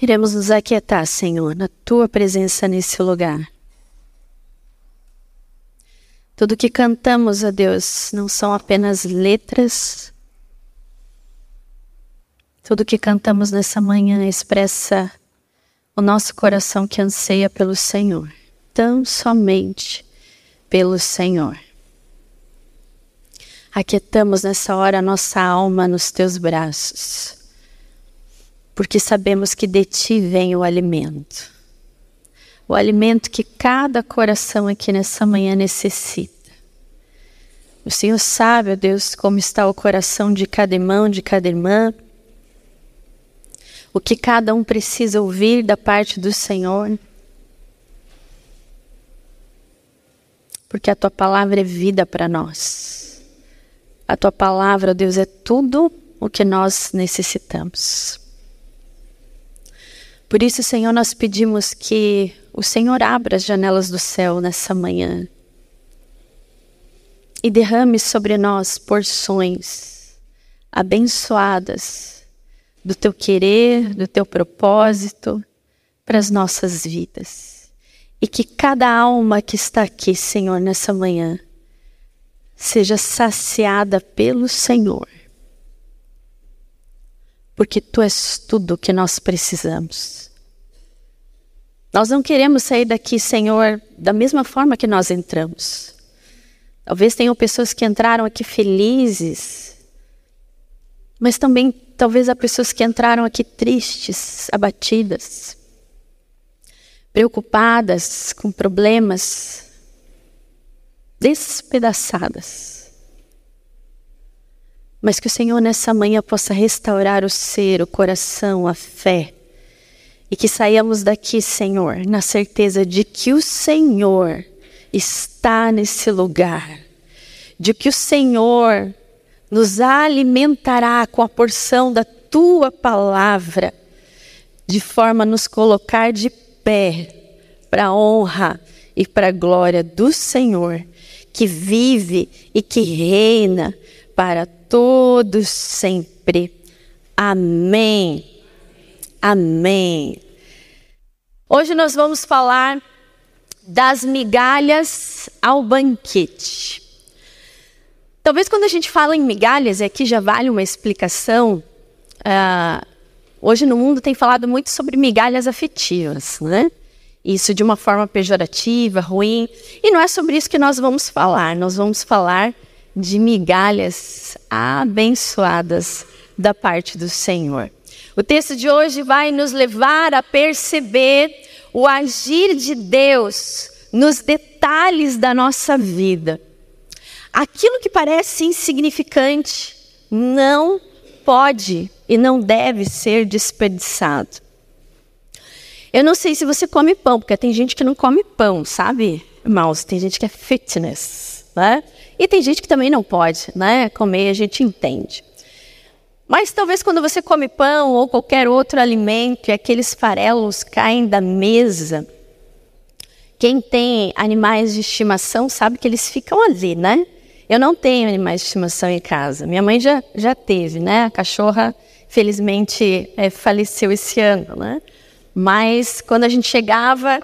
Queremos nos aquietar, Senhor, na tua presença nesse lugar. Tudo que cantamos a Deus não são apenas letras. Tudo que cantamos nessa manhã expressa o nosso coração que anseia pelo Senhor, tão somente pelo Senhor. Aquietamos nessa hora a nossa alma nos teus braços, porque sabemos que de ti vem o alimento. O alimento que cada coração aqui nessa manhã necessita. O Senhor sabe, ó Deus, como está o coração de cada irmão, de cada irmã, o que cada um precisa ouvir da parte do Senhor. Porque a tua palavra é vida para nós. A tua palavra, Deus, é tudo o que nós necessitamos. Por isso, Senhor, nós pedimos que o Senhor abra as janelas do céu nessa manhã e derrame sobre nós porções abençoadas do teu querer, do teu propósito para as nossas vidas. E que cada alma que está aqui, Senhor, nessa manhã, seja saciada pelo Senhor. Porque tu és tudo que nós precisamos. Nós não queremos sair daqui, Senhor, da mesma forma que nós entramos. Talvez tenham pessoas que entraram aqui felizes, mas também talvez há pessoas que entraram aqui tristes, abatidas, preocupadas com problemas, despedaçadas. Mas que o Senhor nessa manhã possa restaurar o ser, o coração, a fé. E que saiamos daqui, Senhor, na certeza de que o Senhor está nesse lugar. De que o Senhor nos alimentará com a porção da tua palavra, de forma a nos colocar de pé para a honra e para a glória do Senhor que vive e que reina para todos sempre. Amém. Amém. Hoje nós vamos falar das migalhas ao banquete. Talvez quando a gente fala em migalhas, e aqui já vale uma explicação, uh, hoje no mundo tem falado muito sobre migalhas afetivas, né? isso de uma forma pejorativa, ruim. E não é sobre isso que nós vamos falar. Nós vamos falar de migalhas abençoadas da parte do Senhor. O texto de hoje vai nos levar a perceber o agir de Deus nos detalhes da nossa vida. Aquilo que parece insignificante não pode e não deve ser desperdiçado. Eu não sei se você come pão, porque tem gente que não come pão, sabe, irmãos? Tem gente que é fitness, né? E tem gente que também não pode, né? Comer, a gente entende. Mas talvez quando você come pão ou qualquer outro alimento e aqueles farelos caem da mesa, quem tem animais de estimação sabe que eles ficam ali, né? Eu não tenho animais de estimação em casa. Minha mãe já, já teve, né? A cachorra, felizmente, é, faleceu esse ano, né? Mas quando a gente chegava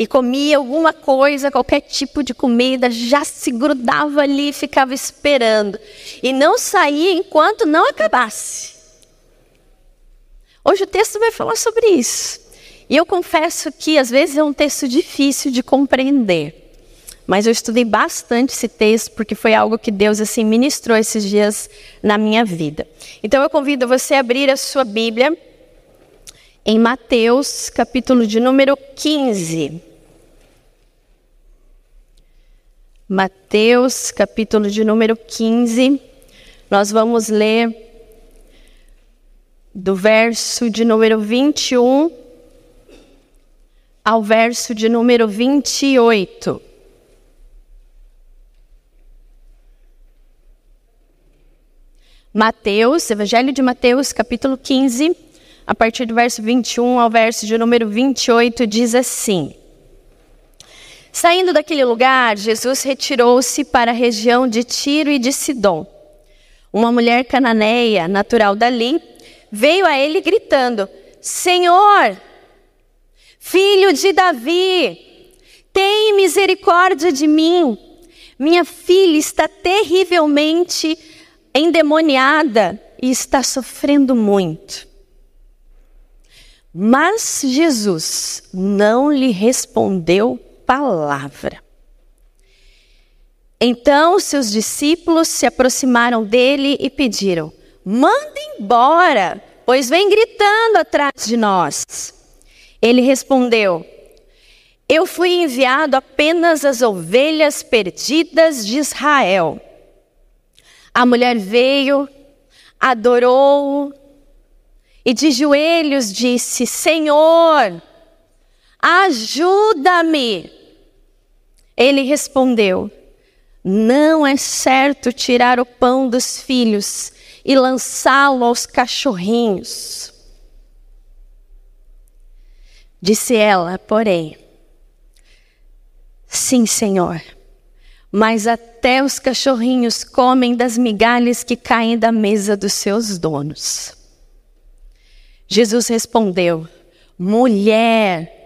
e comia alguma coisa, qualquer tipo de comida, já se grudava ali ficava esperando. E não saía enquanto não acabasse. Hoje o texto vai falar sobre isso. E eu confesso que às vezes é um texto difícil de compreender. Mas eu estudei bastante esse texto porque foi algo que Deus assim ministrou esses dias na minha vida. Então eu convido você a abrir a sua Bíblia em Mateus, capítulo de número 15. Mateus, capítulo de número 15. Nós vamos ler do verso de número 21 ao verso de número 28. Mateus, Evangelho de Mateus, capítulo 15, a partir do verso 21 ao verso de número 28, diz assim: Saindo daquele lugar, Jesus retirou-se para a região de Tiro e de Sidom. Uma mulher cananeia, natural dali, veio a ele gritando: Senhor, filho de Davi, tem misericórdia de mim. Minha filha está terrivelmente endemoniada e está sofrendo muito. Mas Jesus não lhe respondeu palavra. Então seus discípulos se aproximaram dele e pediram: Manda embora, pois vem gritando atrás de nós. Ele respondeu: Eu fui enviado apenas às ovelhas perdidas de Israel. A mulher veio, adorou e de joelhos disse: Senhor, ajuda-me. Ele respondeu: Não é certo tirar o pão dos filhos e lançá-lo aos cachorrinhos. Disse ela, porém: Sim, Senhor, mas até os cachorrinhos comem das migalhas que caem da mesa dos seus donos. Jesus respondeu: Mulher,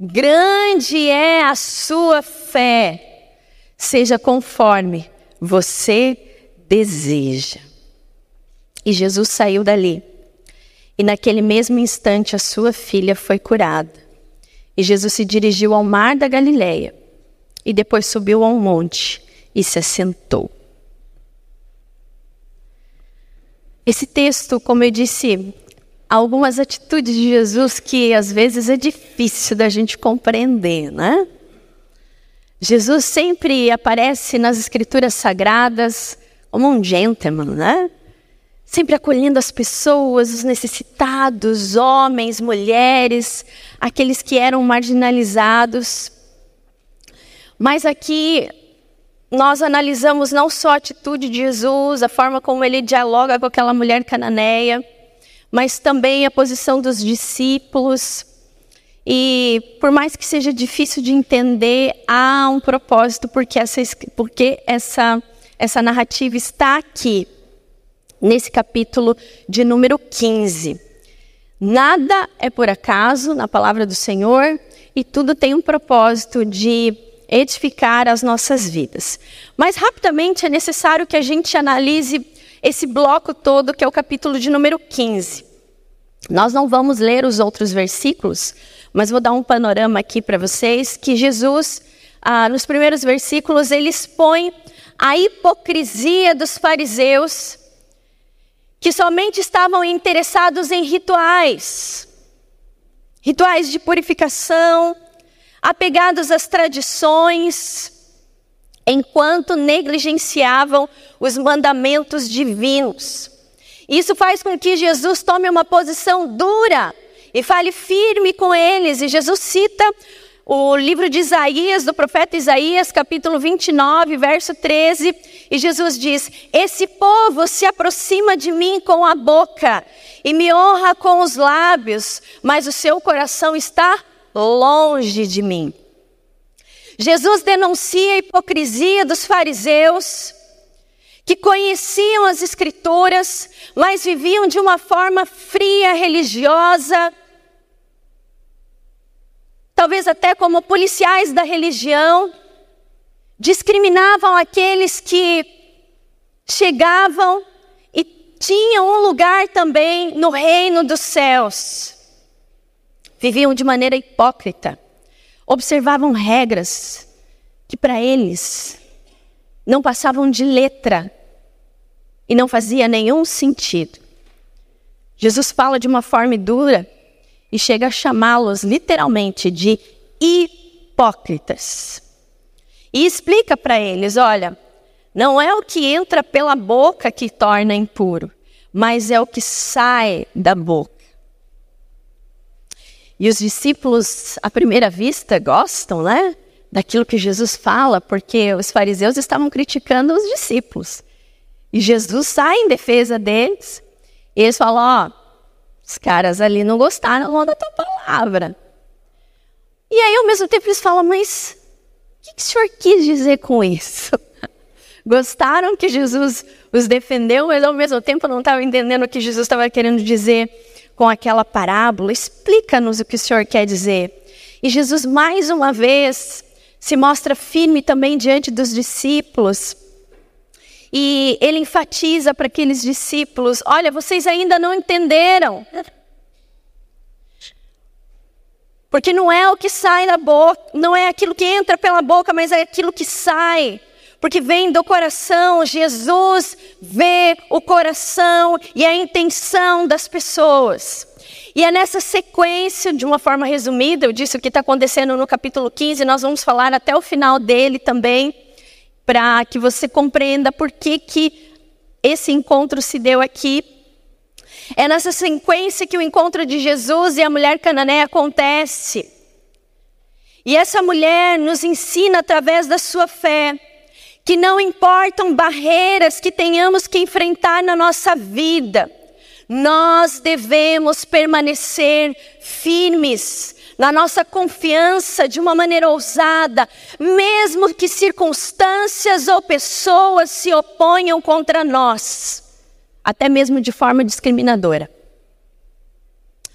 grande é a sua fé, seja conforme você deseja. E Jesus saiu dali. E naquele mesmo instante a sua filha foi curada. E Jesus se dirigiu ao mar da Galileia e depois subiu a um monte e se assentou. Esse texto, como eu disse, algumas atitudes de Jesus que às vezes é difícil da gente compreender, né? Jesus sempre aparece nas escrituras sagradas como um gentleman, né? Sempre acolhendo as pessoas, os necessitados, homens, mulheres, aqueles que eram marginalizados. Mas aqui nós analisamos não só a atitude de Jesus, a forma como ele dialoga com aquela mulher cananeia, mas também a posição dos discípulos. E por mais que seja difícil de entender, há um propósito porque essa, porque essa, essa narrativa está aqui, nesse capítulo de número 15. Nada é por acaso na palavra do Senhor e tudo tem um propósito de edificar as nossas vidas. Mas rapidamente é necessário que a gente analise esse bloco todo, que é o capítulo de número 15. Nós não vamos ler os outros versículos, mas vou dar um panorama aqui para vocês que Jesus, ah, nos primeiros versículos, ele expõe a hipocrisia dos fariseus que somente estavam interessados em rituais, rituais de purificação, apegados às tradições, enquanto negligenciavam os mandamentos divinos. Isso faz com que Jesus tome uma posição dura e fale firme com eles. E Jesus cita o livro de Isaías, do profeta Isaías, capítulo 29, verso 13, e Jesus diz: Esse povo se aproxima de mim com a boca e me honra com os lábios, mas o seu coração está longe de mim. Jesus denuncia a hipocrisia dos fariseus, que conheciam as Escrituras, mas viviam de uma forma fria, religiosa, talvez até como policiais da religião, discriminavam aqueles que chegavam e tinham um lugar também no reino dos céus. Viviam de maneira hipócrita, observavam regras que para eles não passavam de letra e não fazia nenhum sentido. Jesus fala de uma forma dura e chega a chamá-los literalmente de hipócritas. E explica para eles: olha, não é o que entra pela boca que torna impuro, mas é o que sai da boca. E os discípulos, à primeira vista, gostam, né? Daquilo que Jesus fala, porque os fariseus estavam criticando os discípulos. E Jesus sai em defesa deles. E eles falam: Ó, os caras ali não gostaram da tua palavra. E aí, ao mesmo tempo, eles falam: Mas o que, que o senhor quis dizer com isso? Gostaram que Jesus os defendeu, mas ao mesmo tempo não estavam entendendo o que Jesus estava querendo dizer com aquela parábola, explica-nos o que o Senhor quer dizer. E Jesus, mais uma vez, se mostra firme também diante dos discípulos. E ele enfatiza para aqueles discípulos: olha, vocês ainda não entenderam. Porque não é o que sai da boca, não é aquilo que entra pela boca, mas é aquilo que sai. Porque vem do coração, Jesus vê o coração e a intenção das pessoas. E é nessa sequência, de uma forma resumida, eu disse o que está acontecendo no capítulo 15, nós vamos falar até o final dele também, para que você compreenda por que, que esse encontro se deu aqui. É nessa sequência que o encontro de Jesus e a mulher cananeia acontece. E essa mulher nos ensina através da sua fé que não importam barreiras que tenhamos que enfrentar na nossa vida, nós devemos permanecer firmes na nossa confiança de uma maneira ousada, mesmo que circunstâncias ou pessoas se oponham contra nós até mesmo de forma discriminadora.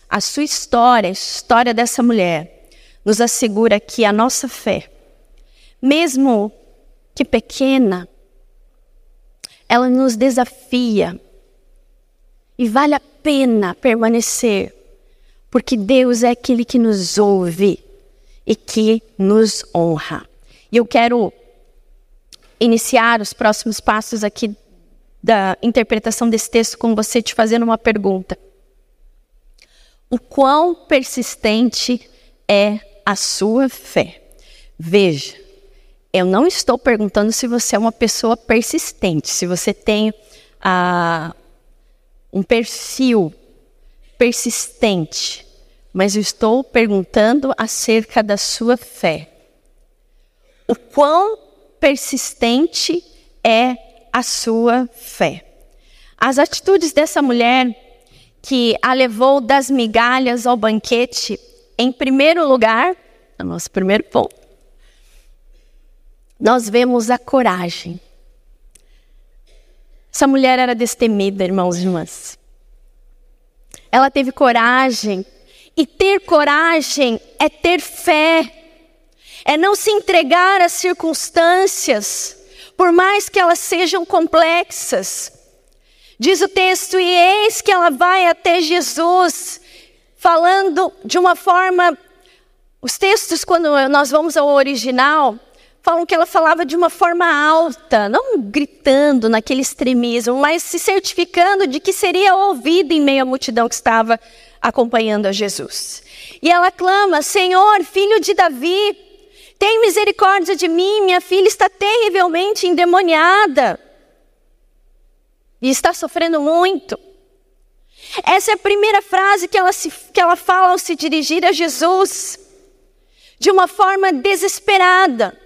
A sua história, a história dessa mulher, nos assegura que a nossa fé, mesmo que pequena, ela nos desafia e vale a pena permanecer, porque Deus é aquele que nos ouve e que nos honra. E eu quero iniciar os próximos passos aqui da interpretação desse texto com você te fazendo uma pergunta. O quão persistente é a sua fé? Veja, eu não estou perguntando se você é uma pessoa persistente, se você tem ah, um perfil persistente, mas eu estou perguntando acerca da sua fé. O quão persistente é a sua fé. As atitudes dessa mulher que a levou das migalhas ao banquete, em primeiro lugar, no nosso primeiro ponto, nós vemos a coragem. Essa mulher era destemida, irmãos e irmãs. Ela teve coragem, e ter coragem é ter fé, é não se entregar às circunstâncias, por mais que elas sejam complexas. Diz o texto: e eis que ela vai até Jesus, falando de uma forma. Os textos, quando nós vamos ao original, falam que ela falava de uma forma alta, não gritando naquele extremismo, mas se certificando de que seria ouvida em meio à multidão que estava acompanhando a Jesus. E ela clama: Senhor, filho de Davi, tem misericórdia de mim, minha filha está terrivelmente endemoniada. E está sofrendo muito. Essa é a primeira frase que ela, se, que ela fala ao se dirigir a Jesus, de uma forma desesperada.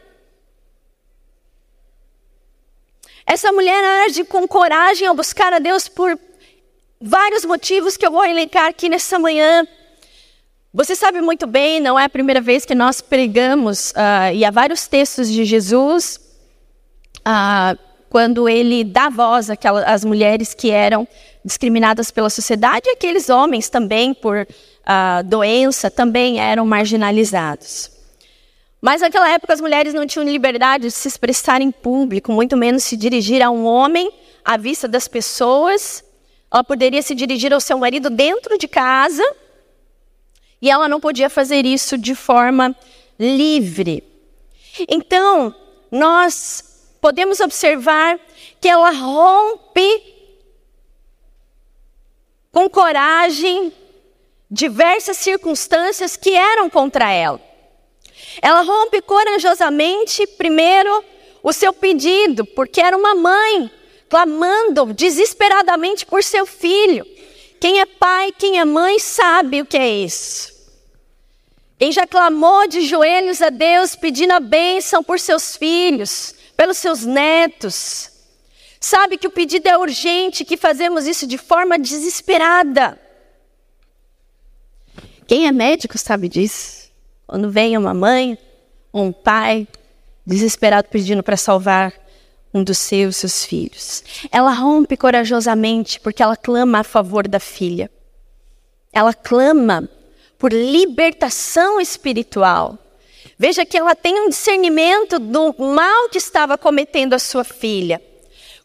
Essa mulher age com coragem ao buscar a Deus por vários motivos que eu vou elencar aqui nessa manhã. Você sabe muito bem, não é a primeira vez que nós pregamos, uh, e há vários textos de Jesus, uh, quando ele dá voz às mulheres que eram discriminadas pela sociedade, e aqueles homens também, por uh, doença, também eram marginalizados. Mas naquela época as mulheres não tinham liberdade de se expressar em público, muito menos se dirigir a um homem à vista das pessoas. Ela poderia se dirigir ao seu marido dentro de casa, e ela não podia fazer isso de forma livre. Então, nós podemos observar que ela rompe com coragem diversas circunstâncias que eram contra ela. Ela rompe corajosamente, primeiro, o seu pedido, porque era uma mãe clamando desesperadamente por seu filho. Quem é pai, quem é mãe, sabe o que é isso. Quem já clamou de joelhos a Deus pedindo a bênção por seus filhos, pelos seus netos, sabe que o pedido é urgente, que fazemos isso de forma desesperada. Quem é médico sabe disso. Quando vem uma mãe um pai desesperado pedindo para salvar um dos seus, seus filhos. Ela rompe corajosamente porque ela clama a favor da filha. ela clama por libertação espiritual. Veja que ela tem um discernimento do mal que estava cometendo a sua filha.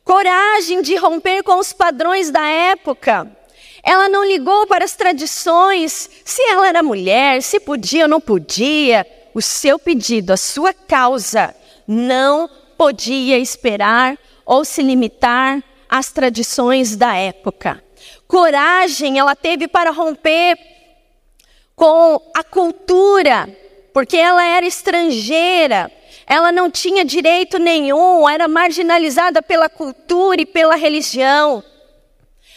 Coragem de romper com os padrões da época. Ela não ligou para as tradições, se ela era mulher, se podia ou não podia. O seu pedido, a sua causa, não podia esperar ou se limitar às tradições da época. Coragem ela teve para romper com a cultura, porque ela era estrangeira, ela não tinha direito nenhum, era marginalizada pela cultura e pela religião.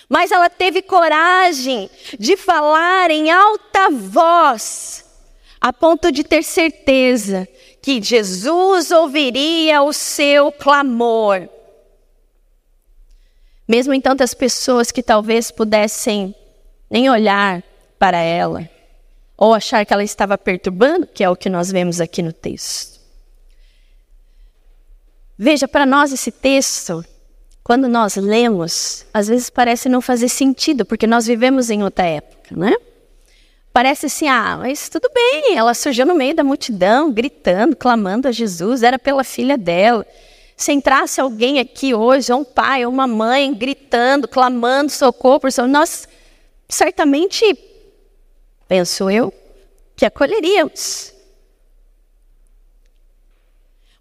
Mas ela teve coragem de falar em alta voz, a ponto de ter certeza que Jesus ouviria o seu clamor. Mesmo em tantas pessoas que talvez pudessem nem olhar para ela, ou achar que ela estava perturbando, que é o que nós vemos aqui no texto. Veja, para nós esse texto, quando nós lemos, às vezes parece não fazer sentido, porque nós vivemos em outra época, né? Parece assim, ah, mas tudo bem, ela surgiu no meio da multidão, gritando, clamando a Jesus, era pela filha dela. Se entrasse alguém aqui hoje, um pai ou uma mãe, gritando, clamando socorro por seu, nós certamente penso eu, que acolheríamos.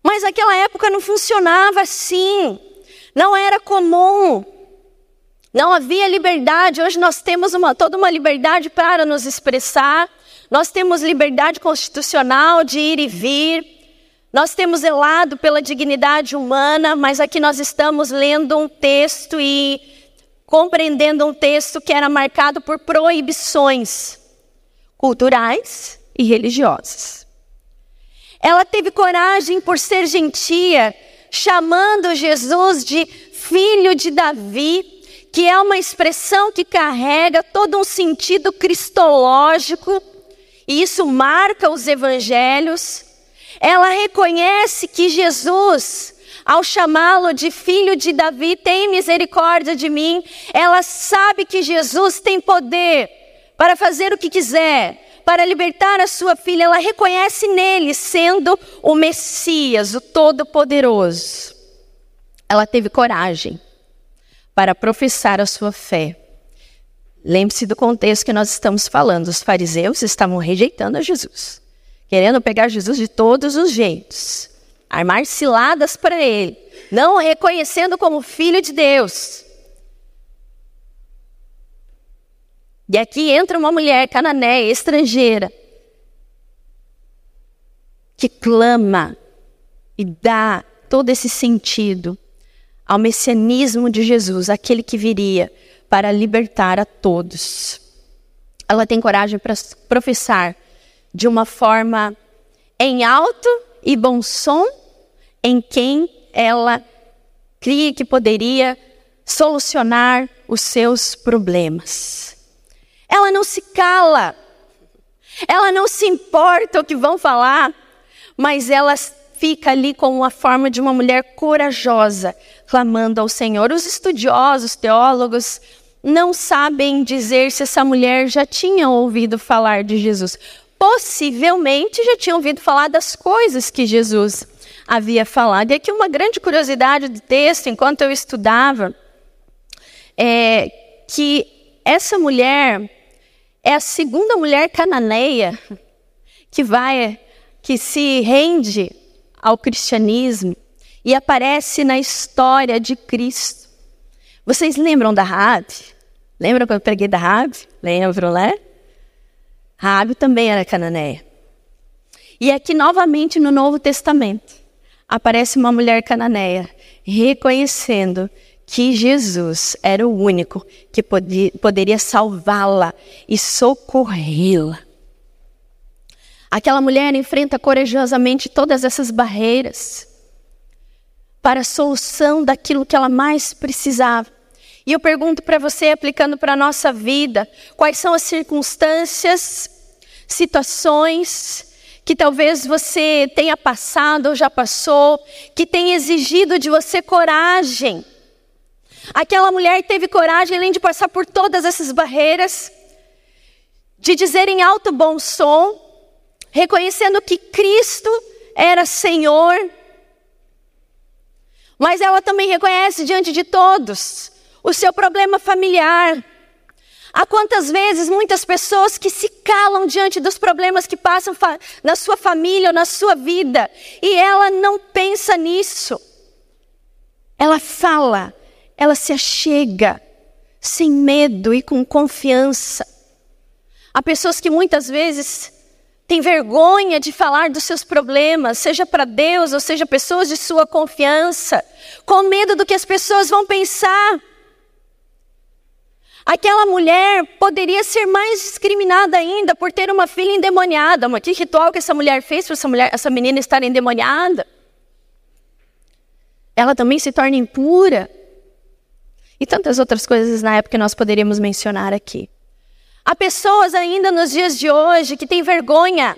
Mas naquela época não funcionava assim, não era comum, não havia liberdade. Hoje nós temos uma, toda uma liberdade para nos expressar, nós temos liberdade constitucional de ir e vir, nós temos zelado pela dignidade humana, mas aqui nós estamos lendo um texto e compreendendo um texto que era marcado por proibições culturais e religiosas. Ela teve coragem por ser gentia, chamando Jesus de filho de Davi, que é uma expressão que carrega todo um sentido cristológico, e isso marca os evangelhos. Ela reconhece que Jesus, ao chamá-lo de filho de Davi, tem misericórdia de mim. Ela sabe que Jesus tem poder para fazer o que quiser, para libertar a sua filha, ela reconhece nele sendo o Messias, o Todo-Poderoso. Ela teve coragem para professar a sua fé. Lembre-se do contexto que nós estamos falando. Os fariseus estavam rejeitando a Jesus, querendo pegar Jesus de todos os jeitos, armar ciladas para ele, não reconhecendo como filho de Deus. E aqui entra uma mulher cananeia, estrangeira, que clama e dá todo esse sentido ao messianismo de Jesus, aquele que viria para libertar a todos. Ela tem coragem para professar de uma forma em alto e bom som em quem ela cria que poderia solucionar os seus problemas. Ela não se cala. Ela não se importa o que vão falar, mas ela fica ali com a forma de uma mulher corajosa, clamando ao Senhor. Os estudiosos, teólogos, não sabem dizer se essa mulher já tinha ouvido falar de Jesus. Possivelmente já tinha ouvido falar das coisas que Jesus havia falado. E aqui uma grande curiosidade do texto, enquanto eu estudava, é que essa mulher é a segunda mulher cananeia que vai, que se rende ao cristianismo e aparece na história de Cristo. Vocês lembram da Rabi? Lembram quando eu preguei da Rabi? Lembram, né? Rabi também era cananeia. E aqui novamente no Novo Testamento aparece uma mulher cananeia reconhecendo que Jesus era o único que podia, poderia salvá-la e socorrê-la. Aquela mulher enfrenta corajosamente todas essas barreiras para a solução daquilo que ela mais precisava. E eu pergunto para você, aplicando para a nossa vida, quais são as circunstâncias, situações que talvez você tenha passado ou já passou, que tem exigido de você coragem Aquela mulher teve coragem, além de passar por todas essas barreiras, de dizer em alto bom som, reconhecendo que Cristo era Senhor, mas ela também reconhece diante de todos o seu problema familiar. Há quantas vezes muitas pessoas que se calam diante dos problemas que passam na sua família ou na sua vida e ela não pensa nisso. Ela fala, ela se achega sem medo e com confiança. Há pessoas que muitas vezes têm vergonha de falar dos seus problemas, seja para Deus ou seja pessoas de sua confiança, com medo do que as pessoas vão pensar. Aquela mulher poderia ser mais discriminada ainda por ter uma filha endemoniada. Mas que ritual que essa mulher fez para essa, mulher, essa menina estar endemoniada? Ela também se torna impura. E tantas outras coisas na época que nós poderíamos mencionar aqui. Há pessoas ainda nos dias de hoje que têm vergonha,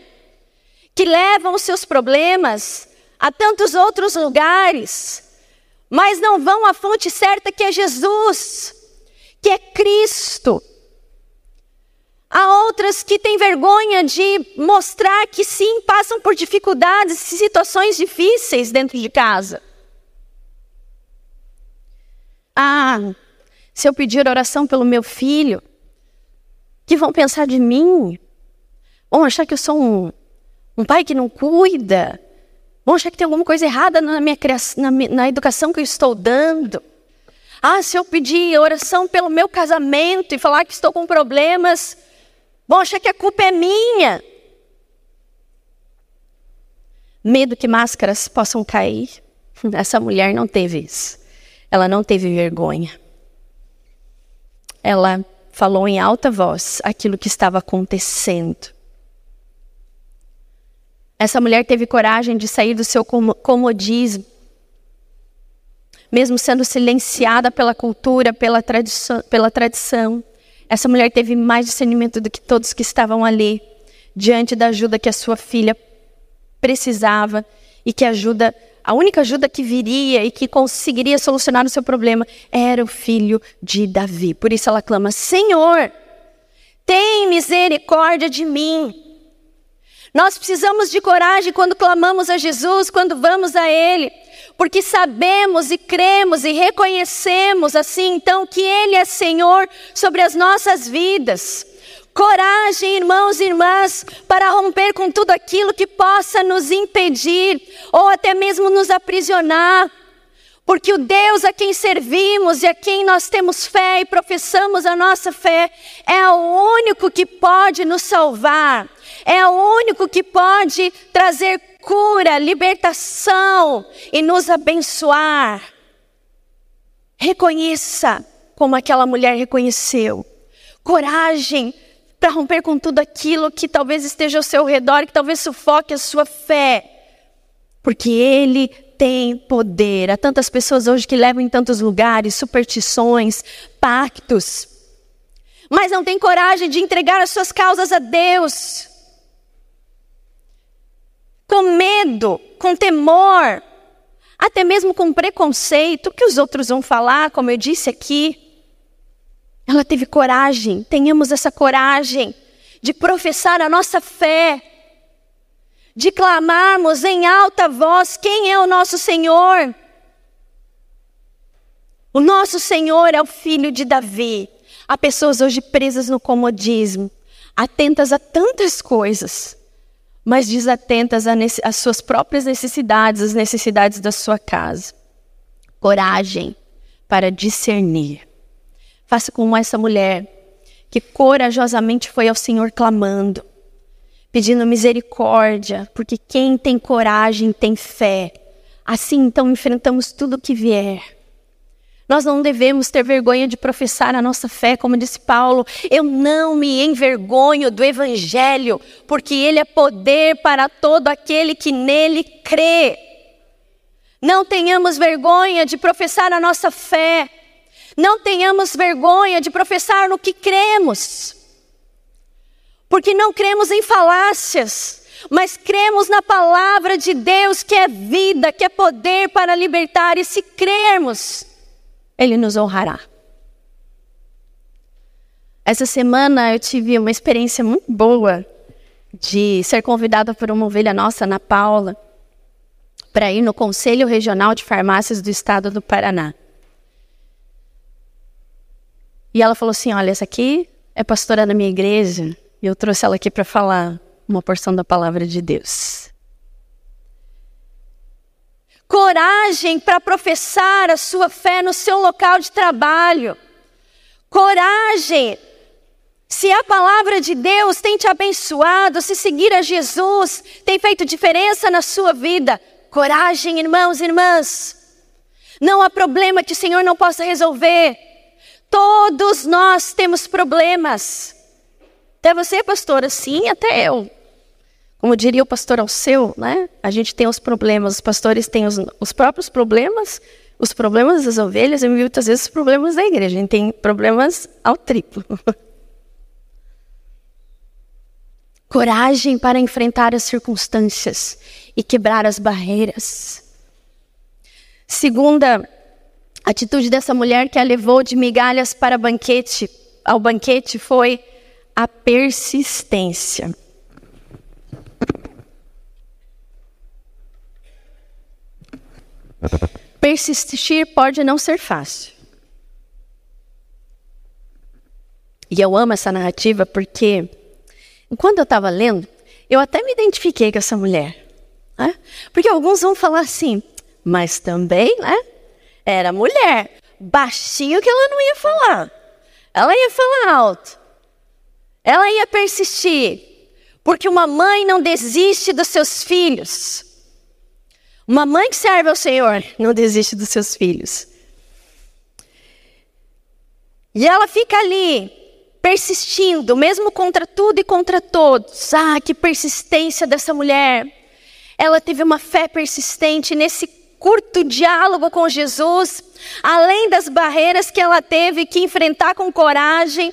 que levam os seus problemas a tantos outros lugares, mas não vão à fonte certa que é Jesus, que é Cristo. Há outras que têm vergonha de mostrar que sim, passam por dificuldades e situações difíceis dentro de casa. Ah, se eu pedir oração pelo meu filho, que vão pensar de mim? Vão achar que eu sou um, um pai que não cuida? Vão achar que tem alguma coisa errada na minha criação, na, na educação que eu estou dando? Ah, se eu pedir oração pelo meu casamento e falar que estou com problemas, vão achar que a culpa é minha. Medo que máscaras possam cair. Essa mulher não teve isso. Ela não teve vergonha. Ela falou em alta voz aquilo que estava acontecendo. Essa mulher teve coragem de sair do seu comodismo, mesmo sendo silenciada pela cultura, pela tradição, pela tradição. Essa mulher teve mais discernimento do que todos que estavam ali, diante da ajuda que a sua filha precisava e que ajuda a única ajuda que viria e que conseguiria solucionar o seu problema era o filho de Davi. Por isso ela clama: Senhor, tem misericórdia de mim. Nós precisamos de coragem quando clamamos a Jesus, quando vamos a Ele, porque sabemos e cremos e reconhecemos assim então que Ele é Senhor sobre as nossas vidas. Coragem, irmãos e irmãs, para romper com tudo aquilo que possa nos impedir ou até mesmo nos aprisionar. Porque o Deus a quem servimos e a quem nós temos fé e professamos a nossa fé é o único que pode nos salvar, é o único que pode trazer cura, libertação e nos abençoar. Reconheça como aquela mulher reconheceu. Coragem para romper com tudo aquilo que talvez esteja ao seu redor, que talvez sufoque a sua fé. Porque Ele tem poder. Há tantas pessoas hoje que levam em tantos lugares superstições, pactos, mas não têm coragem de entregar as suas causas a Deus. Com medo, com temor, até mesmo com preconceito, o que os outros vão falar, como eu disse aqui. Ela teve coragem, tenhamos essa coragem de professar a nossa fé, de clamarmos em alta voz quem é o nosso Senhor. O nosso Senhor é o filho de Davi. Há pessoas hoje presas no comodismo, atentas a tantas coisas, mas desatentas às suas próprias necessidades, às necessidades da sua casa. Coragem para discernir. Faça como essa mulher, que corajosamente foi ao Senhor clamando, pedindo misericórdia, porque quem tem coragem tem fé. Assim então enfrentamos tudo o que vier. Nós não devemos ter vergonha de professar a nossa fé, como disse Paulo. Eu não me envergonho do Evangelho, porque ele é poder para todo aquele que nele crê. Não tenhamos vergonha de professar a nossa fé, não tenhamos vergonha de professar no que cremos. Porque não cremos em falácias, mas cremos na palavra de Deus, que é vida, que é poder para libertar, e se crermos, Ele nos honrará. Essa semana eu tive uma experiência muito boa de ser convidada por uma ovelha nossa, Ana Paula, para ir no Conselho Regional de Farmácias do Estado do Paraná. E ela falou assim: Olha, essa aqui é pastora da minha igreja, e eu trouxe ela aqui para falar uma porção da palavra de Deus. Coragem para professar a sua fé no seu local de trabalho. Coragem. Se a palavra de Deus tem te abençoado, se seguir a Jesus tem feito diferença na sua vida, coragem, irmãos e irmãs. Não há problema que o Senhor não possa resolver. Todos nós temos problemas. Até você, pastora, sim, até eu. Como diria o pastor Alceu, né? A gente tem os problemas, os pastores têm os, os próprios problemas, os problemas das ovelhas e muitas vezes os problemas da igreja. A gente tem problemas ao triplo. Coragem para enfrentar as circunstâncias e quebrar as barreiras. Segunda atitude dessa mulher que a levou de migalhas para banquete, ao banquete foi a persistência. Persistir pode não ser fácil. E eu amo essa narrativa porque, quando eu estava lendo, eu até me identifiquei com essa mulher. Né? Porque alguns vão falar assim, mas também, né? Era mulher. Baixinho que ela não ia falar. Ela ia falar alto. Ela ia persistir. Porque uma mãe não desiste dos seus filhos. Uma mãe que serve ao Senhor não desiste dos seus filhos. E ela fica ali, persistindo, mesmo contra tudo e contra todos. Ah, que persistência dessa mulher. Ela teve uma fé persistente nesse curto diálogo com Jesus, além das barreiras que ela teve que enfrentar com coragem.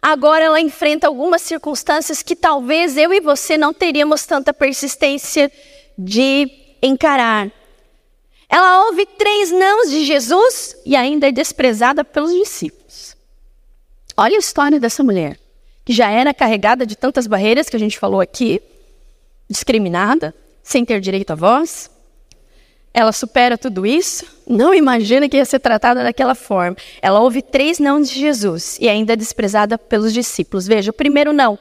Agora ela enfrenta algumas circunstâncias que talvez eu e você não teríamos tanta persistência de encarar. Ela ouve três nãos de Jesus e ainda é desprezada pelos discípulos. Olha a história dessa mulher, que já era carregada de tantas barreiras que a gente falou aqui, discriminada, sem ter direito à voz. Ela supera tudo isso, não imagina que ia ser tratada daquela forma. Ela ouve três nãos de Jesus e ainda é desprezada pelos discípulos. Veja, o primeiro não,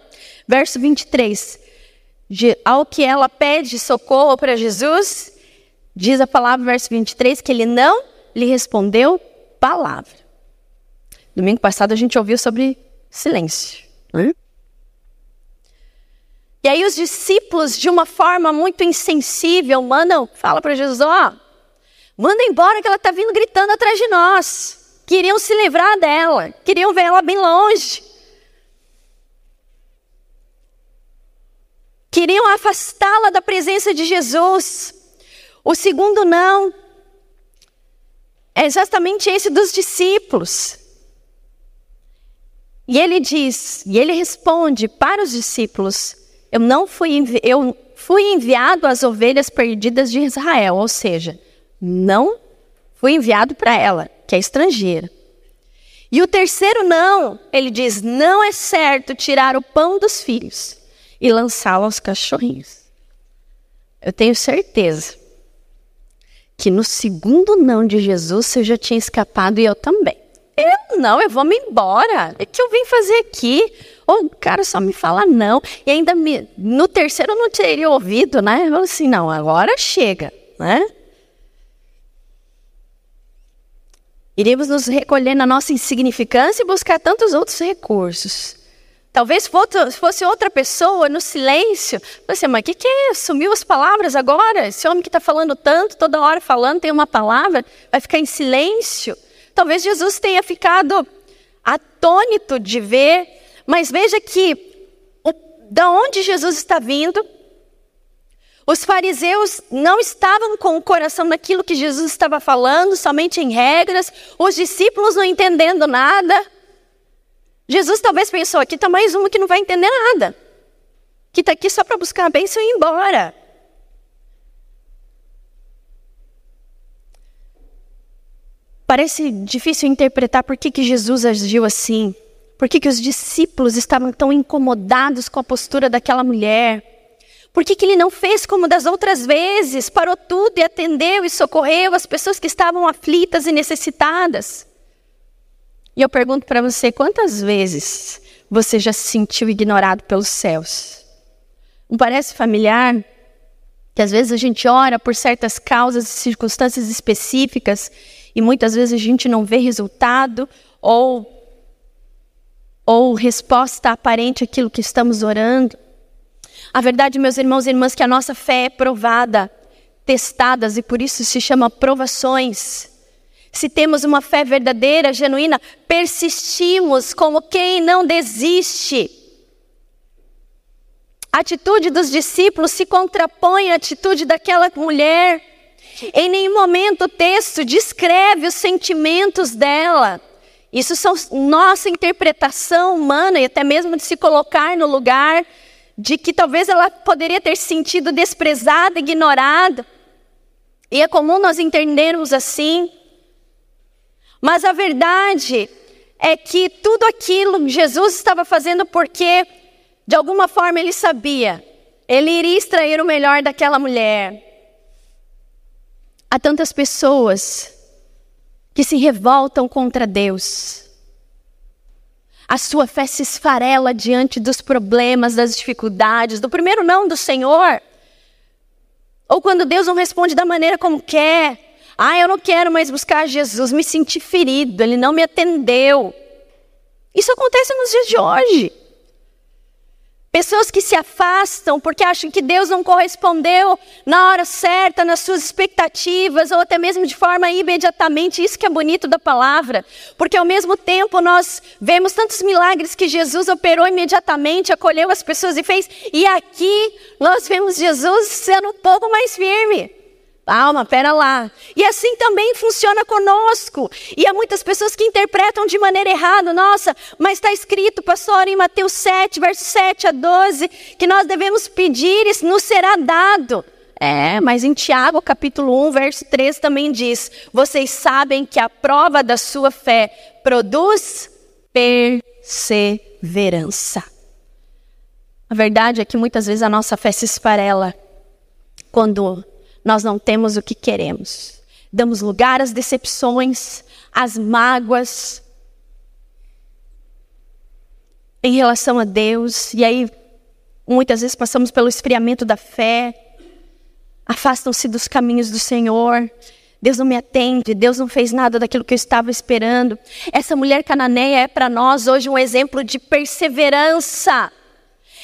verso 23 ao que ela pede socorro para Jesus, diz a palavra, verso 23, que ele não lhe respondeu palavra. Domingo passado a gente ouviu sobre silêncio. Né? E aí os discípulos, de uma forma muito insensível, mandam, fala para Jesus, ó, oh, manda embora que ela está vindo gritando atrás de nós. Queriam se livrar dela, queriam ver ela bem longe. queriam afastá-la da presença de Jesus. O segundo não é exatamente esse dos discípulos. E ele diz, e ele responde para os discípulos: Eu não fui, eu fui enviado às ovelhas perdidas de Israel, ou seja, não fui enviado para ela, que é estrangeira. E o terceiro não, ele diz: Não é certo tirar o pão dos filhos e lançá-lo aos cachorrinhos. Eu tenho certeza que no segundo não de Jesus você já tinha escapado e eu também. Eu não, eu vou me embora. O que eu vim fazer aqui? O cara só me fala não. E ainda me, no terceiro eu não teria ouvido, né? Eu assim, não, agora chega, né? Iríamos nos recolher na nossa insignificância e buscar tantos outros recursos. Talvez fosse outra pessoa no silêncio. Você, mas o que, que é? Sumiu as palavras agora? Esse homem que está falando tanto, toda hora falando, tem uma palavra, vai ficar em silêncio. Talvez Jesus tenha ficado atônito de ver, mas veja que o, da onde Jesus está vindo, os fariseus não estavam com o coração naquilo que Jesus estava falando, somente em regras, os discípulos não entendendo nada. Jesus talvez pensou: aqui está mais uma que não vai entender nada, que está aqui só para buscar a bênção e ir embora. Parece difícil interpretar por que, que Jesus agiu assim, Por que, que os discípulos estavam tão incomodados com a postura daquela mulher? Por que, que ele não fez como das outras vezes? Parou tudo e atendeu e socorreu as pessoas que estavam aflitas e necessitadas? E eu pergunto para você: quantas vezes você já se sentiu ignorado pelos céus? Não parece familiar? Que às vezes a gente ora por certas causas e circunstâncias específicas e muitas vezes a gente não vê resultado ou ou resposta aparente àquilo que estamos orando. A verdade, meus irmãos e irmãs, que a nossa fé é provada, testadas e por isso se chama provações. Se temos uma fé verdadeira, genuína, persistimos como quem não desiste. A atitude dos discípulos se contrapõe à atitude daquela mulher. Em nenhum momento o texto descreve os sentimentos dela. Isso são nossa interpretação humana e até mesmo de se colocar no lugar de que talvez ela poderia ter se sentido desprezada, ignorada. E é comum nós entendermos assim. Mas a verdade é que tudo aquilo Jesus estava fazendo porque, de alguma forma, ele sabia, ele iria extrair o melhor daquela mulher. Há tantas pessoas que se revoltam contra Deus. A sua fé se esfarela diante dos problemas, das dificuldades, do primeiro não do Senhor. Ou quando Deus não responde da maneira como quer. Ah, eu não quero mais buscar Jesus, me senti ferido, ele não me atendeu. Isso acontece nos dias de hoje. Pessoas que se afastam porque acham que Deus não correspondeu na hora certa, nas suas expectativas, ou até mesmo de forma imediatamente. Isso que é bonito da palavra. Porque ao mesmo tempo nós vemos tantos milagres que Jesus operou imediatamente, acolheu as pessoas e fez. E aqui nós vemos Jesus sendo um pouco mais firme. Calma, pera lá. E assim também funciona conosco. E há muitas pessoas que interpretam de maneira errada. Nossa, mas está escrito, pastor, em Mateus 7, verso 7 a 12, que nós devemos pedir e nos será dado. É, mas em Tiago, capítulo 1, verso 3 também diz: Vocês sabem que a prova da sua fé produz perseverança. A verdade é que muitas vezes a nossa fé se esfarela quando nós não temos o que queremos. Damos lugar às decepções, às mágoas em relação a Deus, e aí muitas vezes passamos pelo esfriamento da fé, afastam-se dos caminhos do Senhor. Deus não me atende, Deus não fez nada daquilo que eu estava esperando. Essa mulher cananeia é para nós hoje um exemplo de perseverança.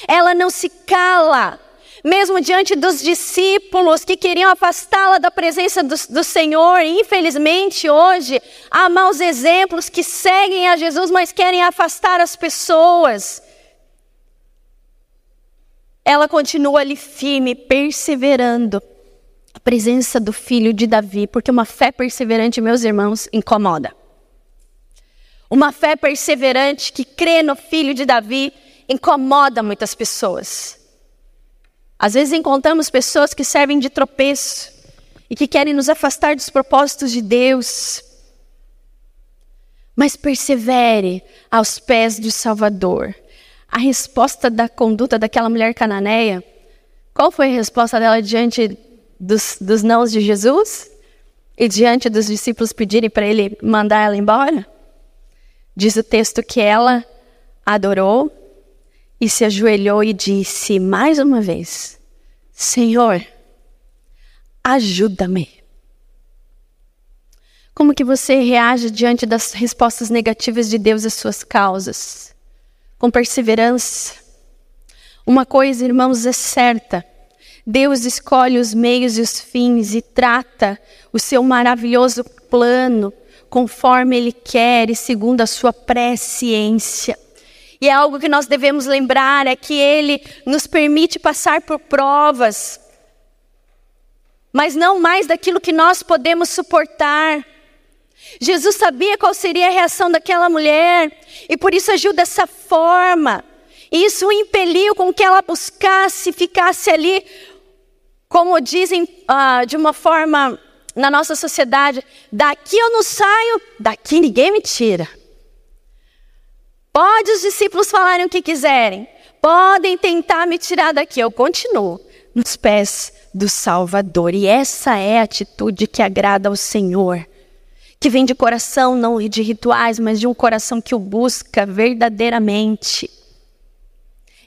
Ela não se cala, mesmo diante dos discípulos que queriam afastá-la da presença do, do Senhor. infelizmente, hoje, há maus exemplos que seguem a Jesus, mas querem afastar as pessoas. Ela continua ali firme, perseverando. A presença do filho de Davi, porque uma fé perseverante, meus irmãos, incomoda. Uma fé perseverante que crê no filho de Davi incomoda muitas pessoas. Às vezes encontramos pessoas que servem de tropeço e que querem nos afastar dos propósitos de Deus. Mas persevere aos pés do Salvador. A resposta da conduta daquela mulher cananeia, qual foi a resposta dela diante dos, dos nãos de Jesus? E diante dos discípulos pedirem para ele mandar ela embora? Diz o texto que ela adorou e se ajoelhou e disse mais uma vez: Senhor, ajuda-me. Como que você reage diante das respostas negativas de Deus às suas causas? Com perseverança. Uma coisa, irmãos, é certa. Deus escolhe os meios e os fins e trata o seu maravilhoso plano conforme Ele quer e segundo a sua presciência. E é algo que nós devemos lembrar: é que Ele nos permite passar por provas, mas não mais daquilo que nós podemos suportar. Jesus sabia qual seria a reação daquela mulher e por isso agiu dessa forma. E isso o impeliu com que ela buscasse, ficasse ali, como dizem uh, de uma forma na nossa sociedade: daqui eu não saio, daqui ninguém me tira. Pode os discípulos falarem o que quiserem. Podem tentar me tirar daqui. Eu continuo nos pés do Salvador. E essa é a atitude que agrada ao Senhor. Que vem de coração, não de rituais, mas de um coração que o busca verdadeiramente.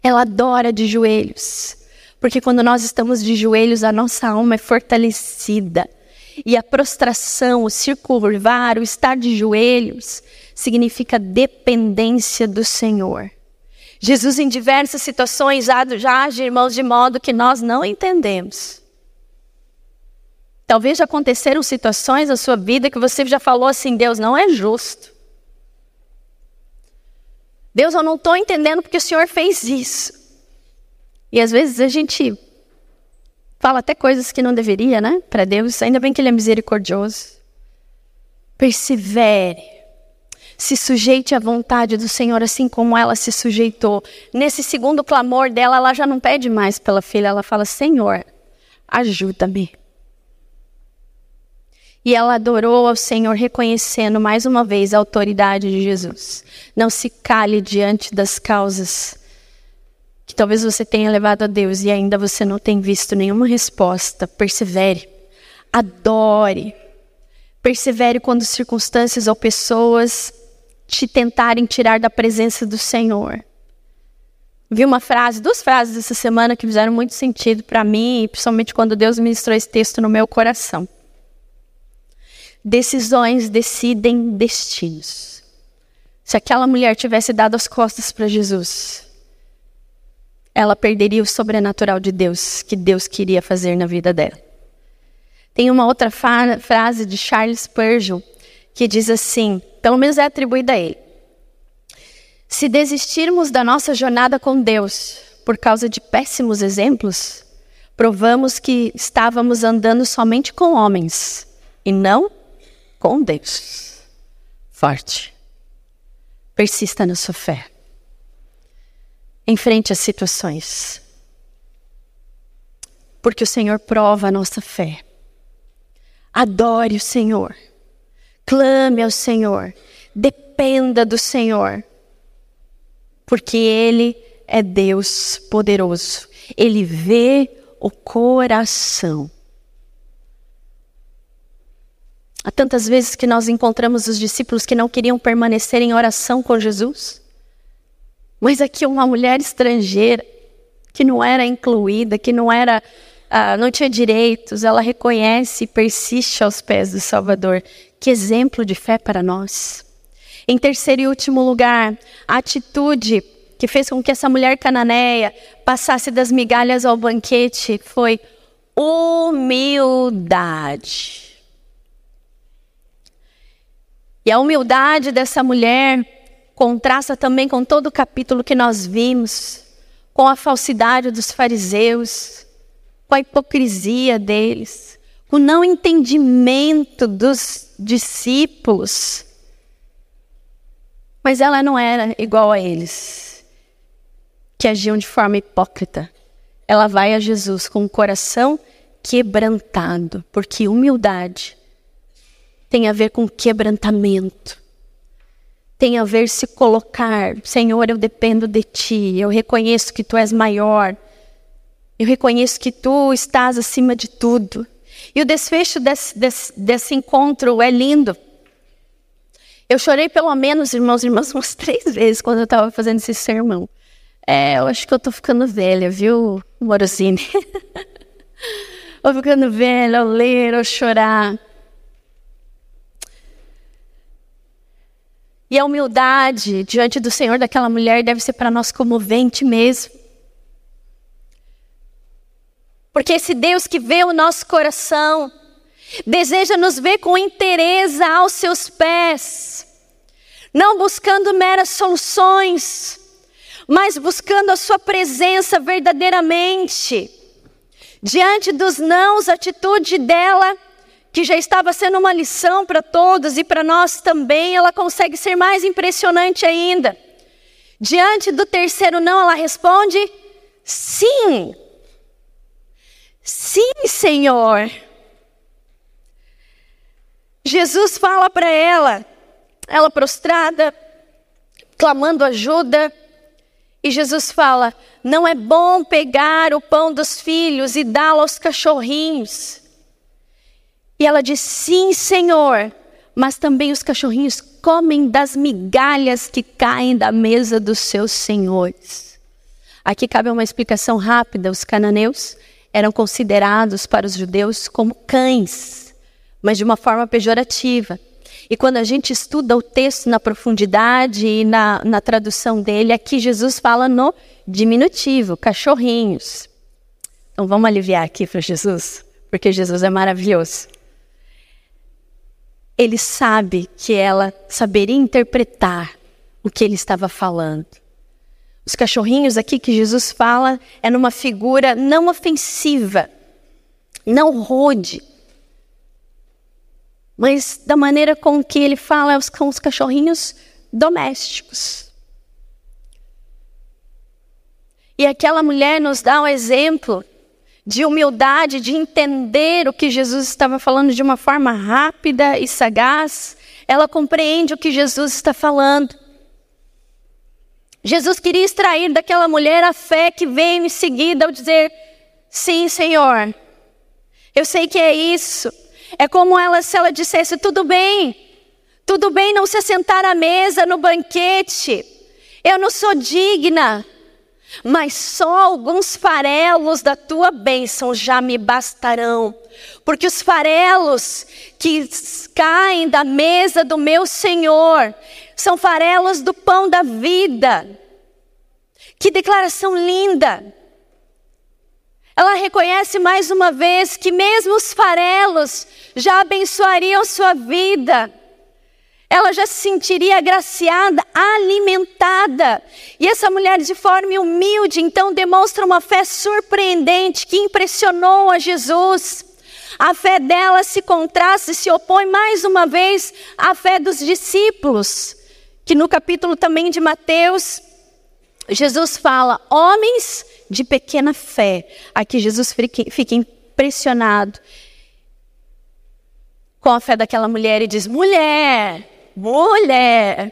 Ela adora de joelhos. Porque quando nós estamos de joelhos, a nossa alma é fortalecida. E a prostração, o circular, o estar de joelhos, significa dependência do Senhor. Jesus, em diversas situações, já age, irmãos, de modo que nós não entendemos. Talvez já aconteceram situações na sua vida que você já falou assim: Deus não é justo. Deus, eu não estou entendendo porque o Senhor fez isso. E às vezes a gente fala até coisas que não deveria, né? Para Deus, ainda bem que Ele é misericordioso. Persevere. Se sujeite à vontade do Senhor, assim como ela se sujeitou. Nesse segundo clamor dela, ela já não pede mais pela filha, ela fala: Senhor, ajuda-me. E ela adorou ao Senhor, reconhecendo mais uma vez a autoridade de Jesus. Não se cale diante das causas que talvez você tenha levado a Deus e ainda você não tem visto nenhuma resposta, persevere. Adore. Persevere quando circunstâncias ou pessoas te tentarem tirar da presença do Senhor. Vi uma frase, duas frases essa semana que fizeram muito sentido para mim, principalmente quando Deus ministrou esse texto no meu coração. Decisões decidem destinos. Se aquela mulher tivesse dado as costas para Jesus, ela perderia o sobrenatural de Deus que Deus queria fazer na vida dela. Tem uma outra frase de Charles Spurgeon que diz assim, pelo menos é atribuída a ele. Se desistirmos da nossa jornada com Deus por causa de péssimos exemplos, provamos que estávamos andando somente com homens e não com Deus. Forte. Persista na sua fé. Enfrente as situações. Porque o Senhor prova a nossa fé. Adore o Senhor. Clame ao Senhor. Dependa do Senhor. Porque Ele é Deus poderoso. Ele vê o coração. Há tantas vezes que nós encontramos os discípulos que não queriam permanecer em oração com Jesus. Mas aqui uma mulher estrangeira, que não era incluída, que não era, ah, não tinha direitos, ela reconhece e persiste aos pés do Salvador. Que exemplo de fé para nós. Em terceiro e último lugar, a atitude que fez com que essa mulher cananeia passasse das migalhas ao banquete foi humildade. E a humildade dessa mulher contrasta também com todo o capítulo que nós vimos, com a falsidade dos fariseus, com a hipocrisia deles, com o não entendimento dos discípulos. Mas ela não era igual a eles, que agiam de forma hipócrita. Ela vai a Jesus com o coração quebrantado, porque humildade tem a ver com quebrantamento tem a ver se colocar, Senhor, eu dependo de ti, eu reconheço que tu és maior, eu reconheço que tu estás acima de tudo. E o desfecho desse, desse, desse encontro é lindo. Eu chorei pelo menos, irmãos e irmãs, umas três vezes quando eu estava fazendo esse sermão. É, eu acho que eu estou ficando velha, viu, Morosini? Estou ficando velha ao ler, ao chorar. E a humildade diante do Senhor daquela mulher deve ser para nós comovente mesmo. Porque esse Deus que vê o nosso coração, deseja nos ver com interesse aos seus pés, não buscando meras soluções, mas buscando a sua presença verdadeiramente. Diante dos nãos, a atitude dela que já estava sendo uma lição para todos e para nós também, ela consegue ser mais impressionante ainda. Diante do terceiro não, ela responde: sim. Sim, Senhor. Jesus fala para ela, ela prostrada, clamando ajuda. E Jesus fala: Não é bom pegar o pão dos filhos e dá-lo aos cachorrinhos. E ela diz: Sim, Senhor, mas também os cachorrinhos comem das migalhas que caem da mesa dos seus senhores. Aqui cabe uma explicação rápida: os cananeus eram considerados para os judeus como cães, mas de uma forma pejorativa. E quando a gente estuda o texto na profundidade e na, na tradução dele, aqui Jesus fala no diminutivo, cachorrinhos. Então vamos aliviar aqui para Jesus, porque Jesus é maravilhoso. Ele sabe que ela saberia interpretar o que ele estava falando. Os cachorrinhos aqui que Jesus fala é numa figura não ofensiva, não rude, mas da maneira com que ele fala com os cachorrinhos domésticos. E aquela mulher nos dá um exemplo de humildade, de entender o que Jesus estava falando de uma forma rápida e sagaz. Ela compreende o que Jesus está falando. Jesus queria extrair daquela mulher a fé que veio em seguida ao dizer: Sim, Senhor, eu sei que é isso. É como ela se ela dissesse: tudo bem, tudo bem não se sentar à mesa no banquete. Eu não sou digna, mas só alguns farelos da tua bênção já me bastarão. Porque os farelos que caem da mesa do meu Senhor são farelos do pão da vida. Que declaração linda! Ela reconhece mais uma vez que mesmo os farelos já abençoariam sua vida. Ela já se sentiria agraciada, alimentada. E essa mulher, de forma humilde, então demonstra uma fé surpreendente que impressionou a Jesus. A fé dela se contrasta e se opõe mais uma vez à fé dos discípulos, que no capítulo também de Mateus, Jesus fala: homens de pequena fé. Aqui Jesus fica impressionado com a fé daquela mulher e diz: mulher, mulher,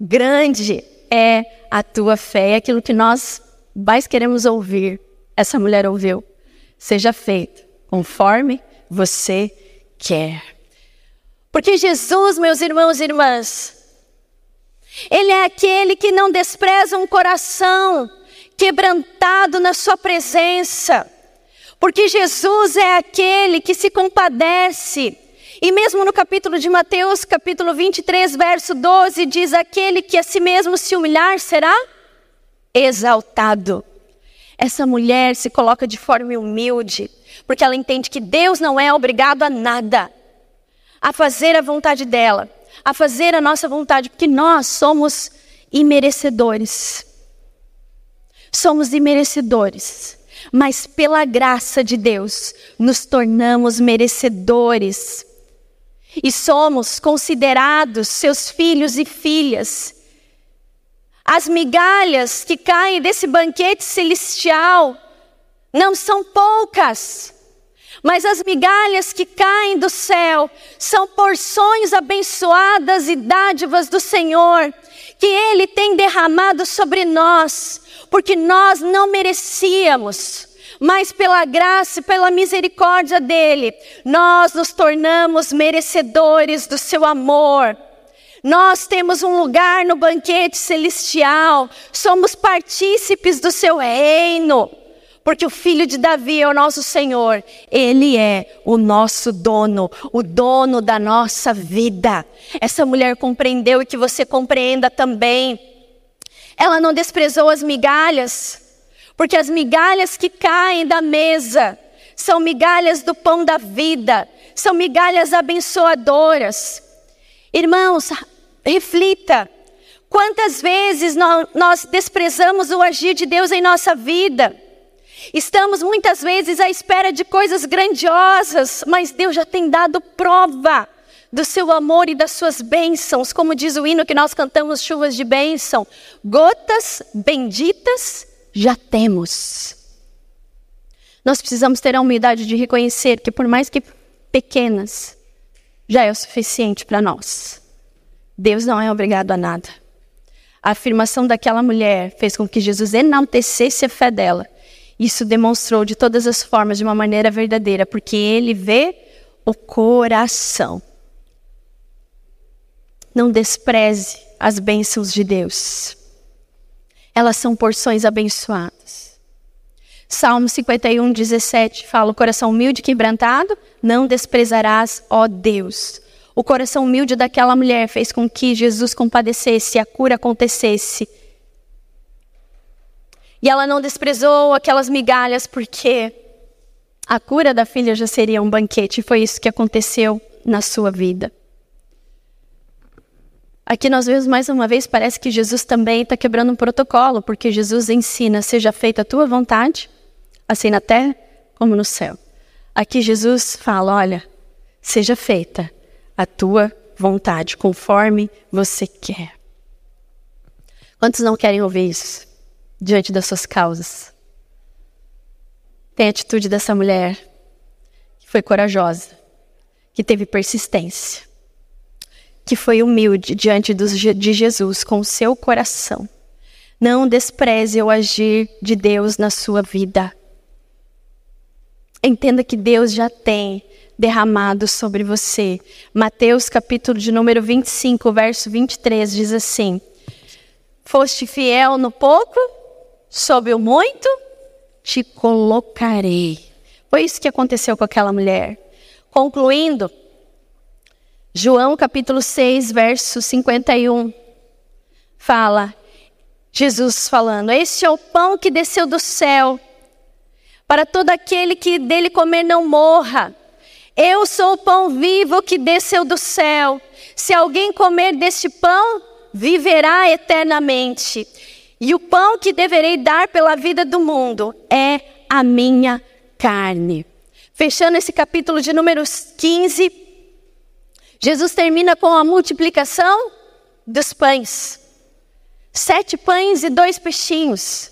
grande é a tua fé. É aquilo que nós mais queremos ouvir. Essa mulher ouviu. Seja feito conforme você quer. Porque Jesus, meus irmãos e irmãs, Ele é aquele que não despreza um coração quebrantado na Sua presença, porque Jesus é aquele que se compadece. E mesmo no capítulo de Mateus, capítulo 23, verso 12, diz: Aquele que a si mesmo se humilhar será exaltado. Essa mulher se coloca de forma humilde, porque ela entende que Deus não é obrigado a nada, a fazer a vontade dela, a fazer a nossa vontade, porque nós somos imerecedores somos imerecedores, mas pela graça de Deus nos tornamos merecedores e somos considerados seus filhos e filhas. As migalhas que caem desse banquete celestial não são poucas, mas as migalhas que caem do céu são porções abençoadas e dádivas do Senhor que Ele tem derramado sobre nós porque nós não merecíamos, mas pela graça e pela misericórdia dele, nós nos tornamos merecedores do seu amor. Nós temos um lugar no banquete celestial, somos partícipes do seu reino, porque o filho de Davi é o nosso Senhor, ele é o nosso dono, o dono da nossa vida. Essa mulher compreendeu e que você compreenda também ela não desprezou as migalhas, porque as migalhas que caem da mesa são migalhas do pão da vida, são migalhas abençoadoras. Irmãos, reflita. Quantas vezes nós desprezamos o agir de Deus em nossa vida? Estamos muitas vezes à espera de coisas grandiosas, mas Deus já tem dado prova do seu amor e das suas bênçãos, como diz o hino que nós cantamos, chuvas de bênção, gotas benditas já temos. Nós precisamos ter a humildade de reconhecer que, por mais que pequenas, já é o suficiente para nós. Deus não é obrigado a nada. a afirmação daquela mulher fez com que Jesus enaltecesse a fé dela. Isso demonstrou de todas as formas, de uma maneira verdadeira, porque ele vê o coração. Não despreze as bênçãos de Deus. Elas são porções abençoadas. Salmo 51, 17 fala: O coração humilde e quebrantado, não desprezarás, ó Deus. O coração humilde daquela mulher fez com que Jesus compadecesse e a cura acontecesse. E ela não desprezou aquelas migalhas porque a cura da filha já seria um banquete. Foi isso que aconteceu na sua vida. Aqui nós vemos mais uma vez, parece que Jesus também está quebrando um protocolo, porque Jesus ensina: seja feita a tua vontade, assim na terra como no céu. Aqui Jesus fala: olha, seja feita a tua vontade, conforme você quer. Quantos não querem ouvir isso diante das suas causas? Tem a atitude dessa mulher que foi corajosa, que teve persistência que foi humilde diante de Jesus com o seu coração. Não despreze o agir de Deus na sua vida. Entenda que Deus já tem derramado sobre você. Mateus capítulo de número 25, verso 23 diz assim: Foste fiel no pouco, sob o muito, te colocarei. Foi isso que aconteceu com aquela mulher. Concluindo, João capítulo 6, verso 51, fala, Jesus falando: Este é o pão que desceu do céu, para todo aquele que dele comer não morra. Eu sou o pão vivo que desceu do céu. Se alguém comer deste pão, viverá eternamente. E o pão que deverei dar pela vida do mundo é a minha carne. Fechando esse capítulo de números 15, Jesus termina com a multiplicação dos pães. Sete pães e dois peixinhos.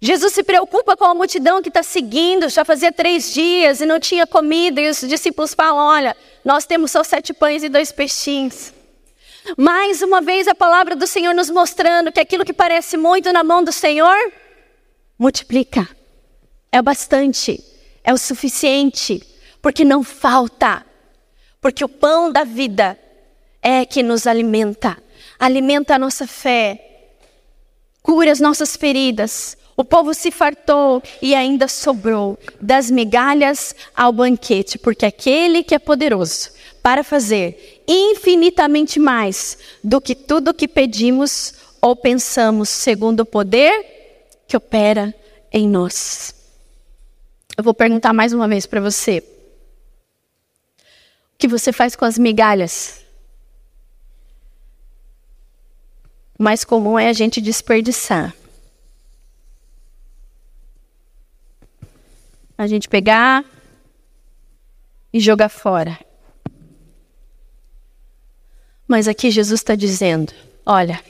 Jesus se preocupa com a multidão que está seguindo, já fazia três dias e não tinha comida, e os discípulos falam: Olha, nós temos só sete pães e dois peixinhos. Mais uma vez a palavra do Senhor nos mostrando que aquilo que parece muito na mão do Senhor, multiplica. É o bastante, é o suficiente, porque não falta. Porque o pão da vida é que nos alimenta, alimenta a nossa fé, cura as nossas feridas. O povo se fartou e ainda sobrou das migalhas ao banquete, porque aquele que é poderoso para fazer infinitamente mais do que tudo que pedimos ou pensamos, segundo o poder que opera em nós. Eu vou perguntar mais uma vez para você que você faz com as migalhas? O mais comum é a gente desperdiçar. A gente pegar e jogar fora. Mas aqui Jesus está dizendo: olha,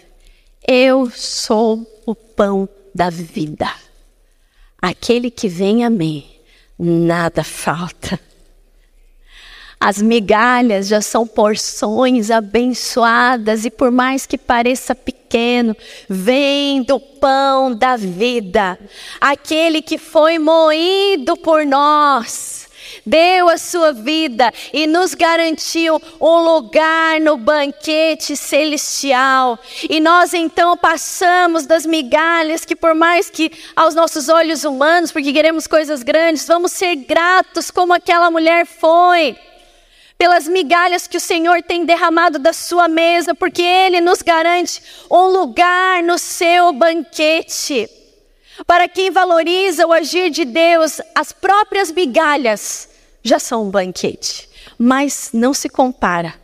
eu sou o pão da vida. Aquele que vem a mim, nada falta. As migalhas já são porções abençoadas e por mais que pareça pequeno, vem do pão da vida, aquele que foi moído por nós deu a sua vida e nos garantiu um lugar no banquete celestial. E nós então passamos das migalhas que, por mais que aos nossos olhos humanos, porque queremos coisas grandes, vamos ser gratos como aquela mulher foi pelas migalhas que o Senhor tem derramado da sua mesa, porque Ele nos garante um lugar no seu banquete. Para quem valoriza o agir de Deus, as próprias migalhas já são um banquete, mas não se compara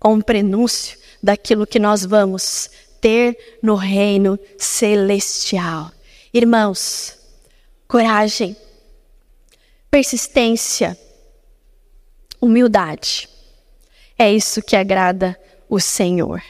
com o prenúncio daquilo que nós vamos ter no reino celestial. Irmãos, coragem, persistência, humildade. É isso que agrada o Senhor.